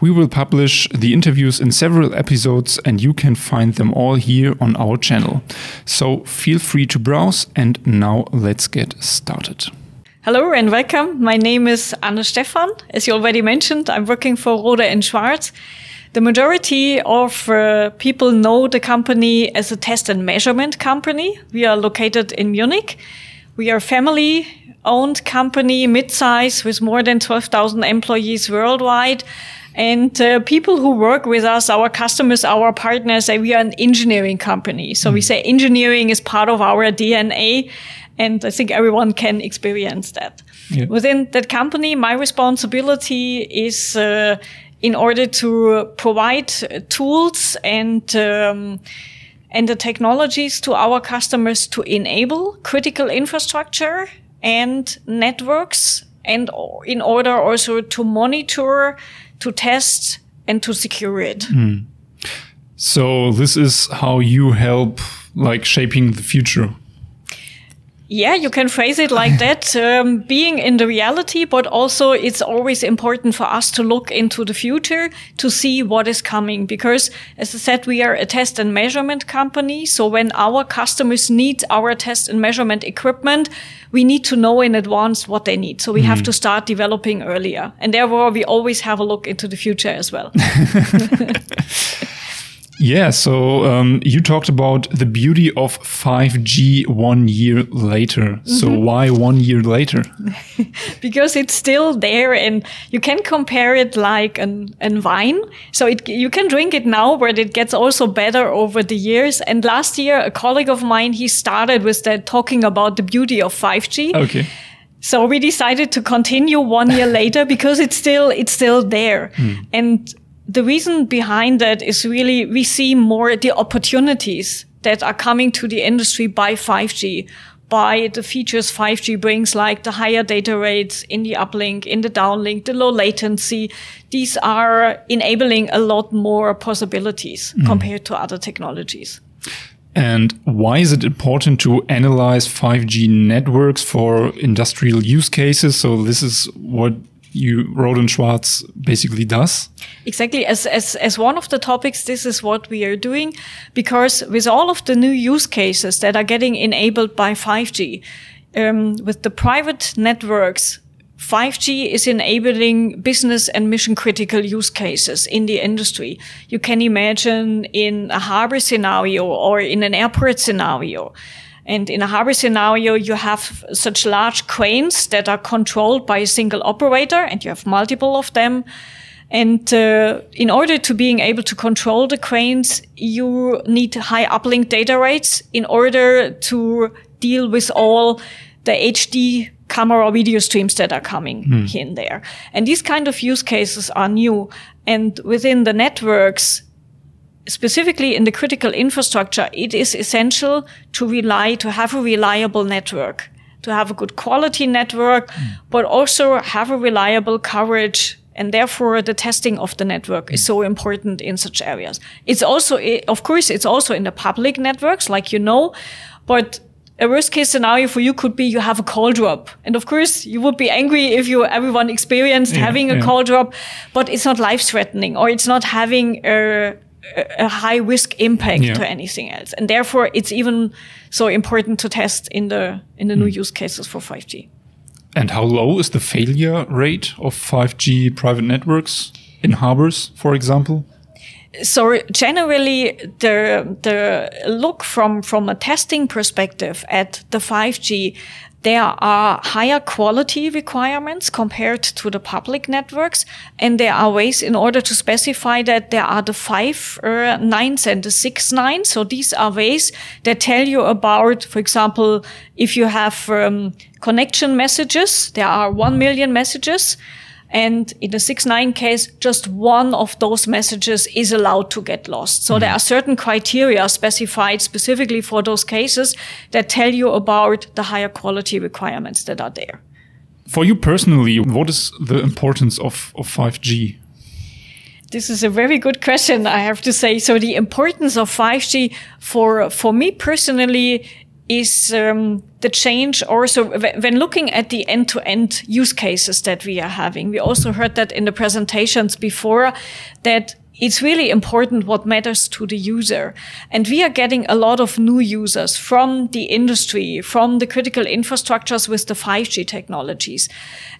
We will publish the interviews in several episodes, and you can find them all here on our channel. So feel free to browse, and now let's get started. Hello and welcome. My name is Anne Stephan. As you already mentioned, I'm working for Rohde and Schwarz. The majority of uh, people know the company as a test and measurement company. We are located in Munich. We are family owned company, mid-size with more than 12,000 employees worldwide. And uh, people who work with us, our customers, our partners, say we are an engineering company. So mm. we say engineering is part of our DNA. And I think everyone can experience that. Yeah. Within that company, my responsibility is uh, in order to provide tools and um, and the technologies to our customers to enable critical infrastructure and networks and in order also to monitor to test and to secure it. Mm. So this is how you help like shaping the future yeah, you can phrase it like that, um, being in the reality, but also it's always important for us to look into the future to see what is coming. Because as I said, we are a test and measurement company. So when our customers need our test and measurement equipment, we need to know in advance what they need. So we mm. have to start developing earlier. And therefore we always have a look into the future as well. Yeah, so um, you talked about the beauty of 5G one year later. Mm -hmm. So why one year later? because it's still there and you can compare it like an, an wine. So it, you can drink it now, but it gets also better over the years. And last year, a colleague of mine, he started with that talking about the beauty of 5G. Okay. So we decided to continue one year later because it's still, it's still there. Hmm. And the reason behind that is really we see more the opportunities that are coming to the industry by 5G, by the features 5G brings, like the higher data rates in the uplink, in the downlink, the low latency. These are enabling a lot more possibilities mm. compared to other technologies. And why is it important to analyze 5G networks for industrial use cases? So this is what you Rohde and Schwarz basically does? Exactly. As, as, as one of the topics, this is what we are doing because with all of the new use cases that are getting enabled by 5G, um, with the private networks, 5G is enabling business and mission critical use cases in the industry. You can imagine in a harbor scenario or in an airport scenario. And in a harbor scenario, you have such large cranes that are controlled by a single operator and you have multiple of them. And uh, in order to being able to control the cranes, you need high uplink data rates in order to deal with all the HD camera video streams that are coming mm. in there. And these kind of use cases are new. And within the networks, specifically in the critical infrastructure, it is essential to rely, to have a reliable network, to have a good quality network, mm. but also have a reliable coverage. And therefore, the testing of the network mm. is so important in such areas. It's also, of course, it's also in the public networks, like you know, but a worst case scenario for you could be you have a call drop. And of course, you would be angry if you, everyone experienced yeah, having a yeah. call drop, but it's not life threatening or it's not having a, a high risk impact yeah. to anything else. And therefore, it's even so important to test in the, in the mm. new use cases for 5G. And how low is the failure rate of 5G private networks in harbors, for example? so generally the the look from from a testing perspective at the 5G there are higher quality requirements compared to the public networks. And there are ways in order to specify that there are the five uh, nines and the six nines. So these are ways that tell you about, for example, if you have um, connection messages, there are one million messages. And in the 6-9 case, just one of those messages is allowed to get lost. So mm. there are certain criteria specified specifically for those cases that tell you about the higher quality requirements that are there. For you personally, what is the importance of, of 5G? This is a very good question, I have to say. So the importance of 5G for, for me personally is um, the change also when looking at the end-to-end use cases that we are having. We also heard that in the presentations before that it's really important what matters to the user. And we are getting a lot of new users from the industry, from the critical infrastructures with the 5G technologies.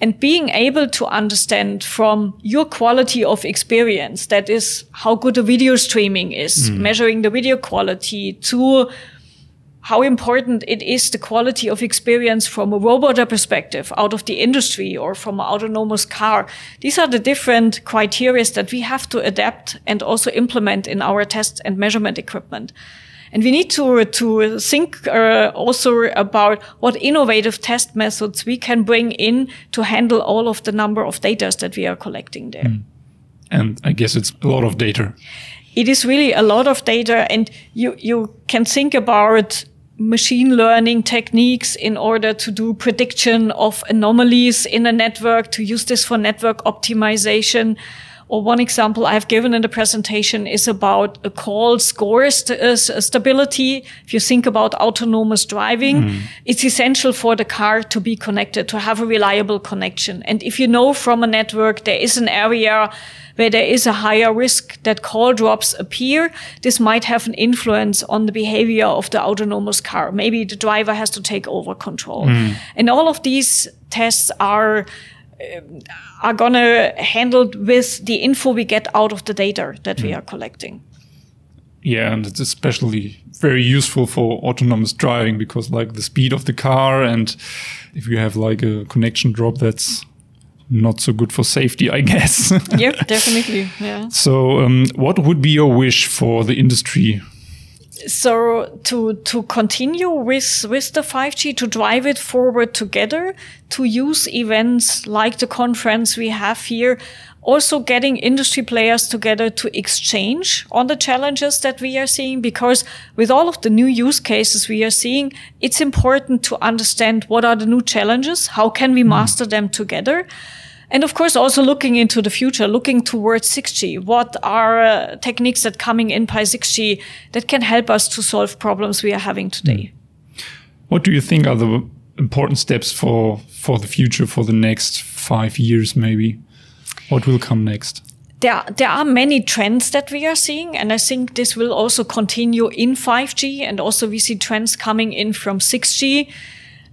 And being able to understand from your quality of experience, that is how good the video streaming is, mm. measuring the video quality to how important it is the quality of experience from a robot perspective out of the industry or from an autonomous car. These are the different criteria that we have to adapt and also implement in our test and measurement equipment. And we need to, to think uh, also about what innovative test methods we can bring in to handle all of the number of data that we are collecting there. Mm. And I guess it's a lot of data. It is really a lot of data and you, you can think about machine learning techniques in order to do prediction of anomalies in a network, to use this for network optimization. Or one example I've given in the presentation is about a call score st uh, stability. If you think about autonomous driving, mm. it's essential for the car to be connected, to have a reliable connection. And if you know from a network there is an area where there is a higher risk that call drops appear, this might have an influence on the behavior of the autonomous car. Maybe the driver has to take over control. Mm. And all of these tests are uh, are gonna handled with the info we get out of the data that mm. we are collecting. Yeah, and it's especially very useful for autonomous driving because like the speed of the car and if you have like a connection drop that's not so good for safety, I guess. yep, definitely. Yeah. So, um, what would be your wish for the industry? So to to continue with with the 5G to drive it forward together, to use events like the conference we have here, also getting industry players together to exchange on the challenges that we are seeing because with all of the new use cases we are seeing it's important to understand what are the new challenges how can we hmm. master them together and of course, also looking into the future, looking towards 6G. What are uh, techniques that coming in by 6G that can help us to solve problems we are having today? Hmm. What do you think are the important steps for for the future for the next five years, maybe? What will come next? There, there are many trends that we are seeing, and I think this will also continue in 5G, and also we see trends coming in from 6G.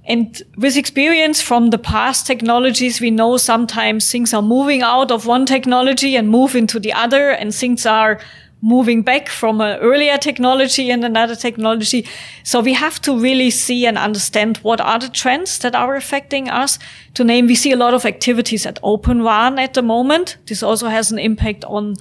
And with experience from the past technologies, we know sometimes things are moving out of one technology and move into the other, and things are moving back from an earlier technology and another technology. So we have to really see and understand what are the trends that are affecting us. To name, we see a lot of activities at Open RAN at the moment. This also has an impact on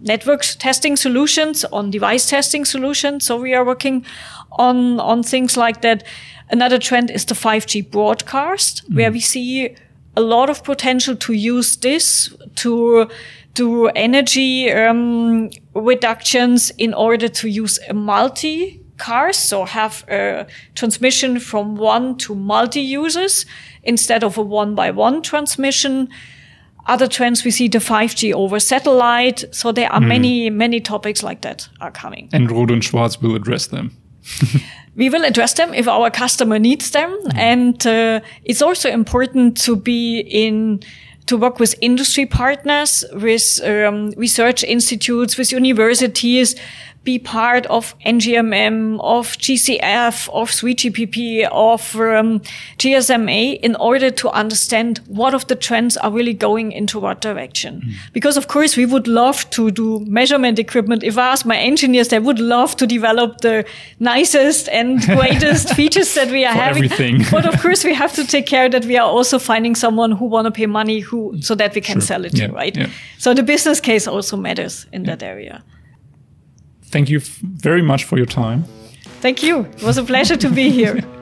network testing solutions, on device testing solutions. So we are working on, on things like that. Another trend is the 5G broadcast, mm. where we see a lot of potential to use this to do energy um, reductions in order to use a multi cars, so have a transmission from one to multi users instead of a one by one transmission. Other trends we see the 5G over satellite. So there are mm. many, many topics like that are coming. And Rohde and Schwarz will address them. we will address them if our customer needs them. Mm. And uh, it's also important to be in to work with industry partners, with um, research institutes, with universities, be part of NGMN, of GCF, of 3GPP, of um, GSMA in order to understand what of the trends are really going into what direction. Mm. Because of course we would love to do measurement equipment. If I ask my engineers, they would love to develop the nicest and greatest features that we are For having. Everything. but of course we have to take care that we are also finding someone who want to pay money who so that we can sure. sell it yeah. to, right? Yeah. So the business case also matters in yeah. that area. Thank you very much for your time. Thank you. It was a pleasure to be here.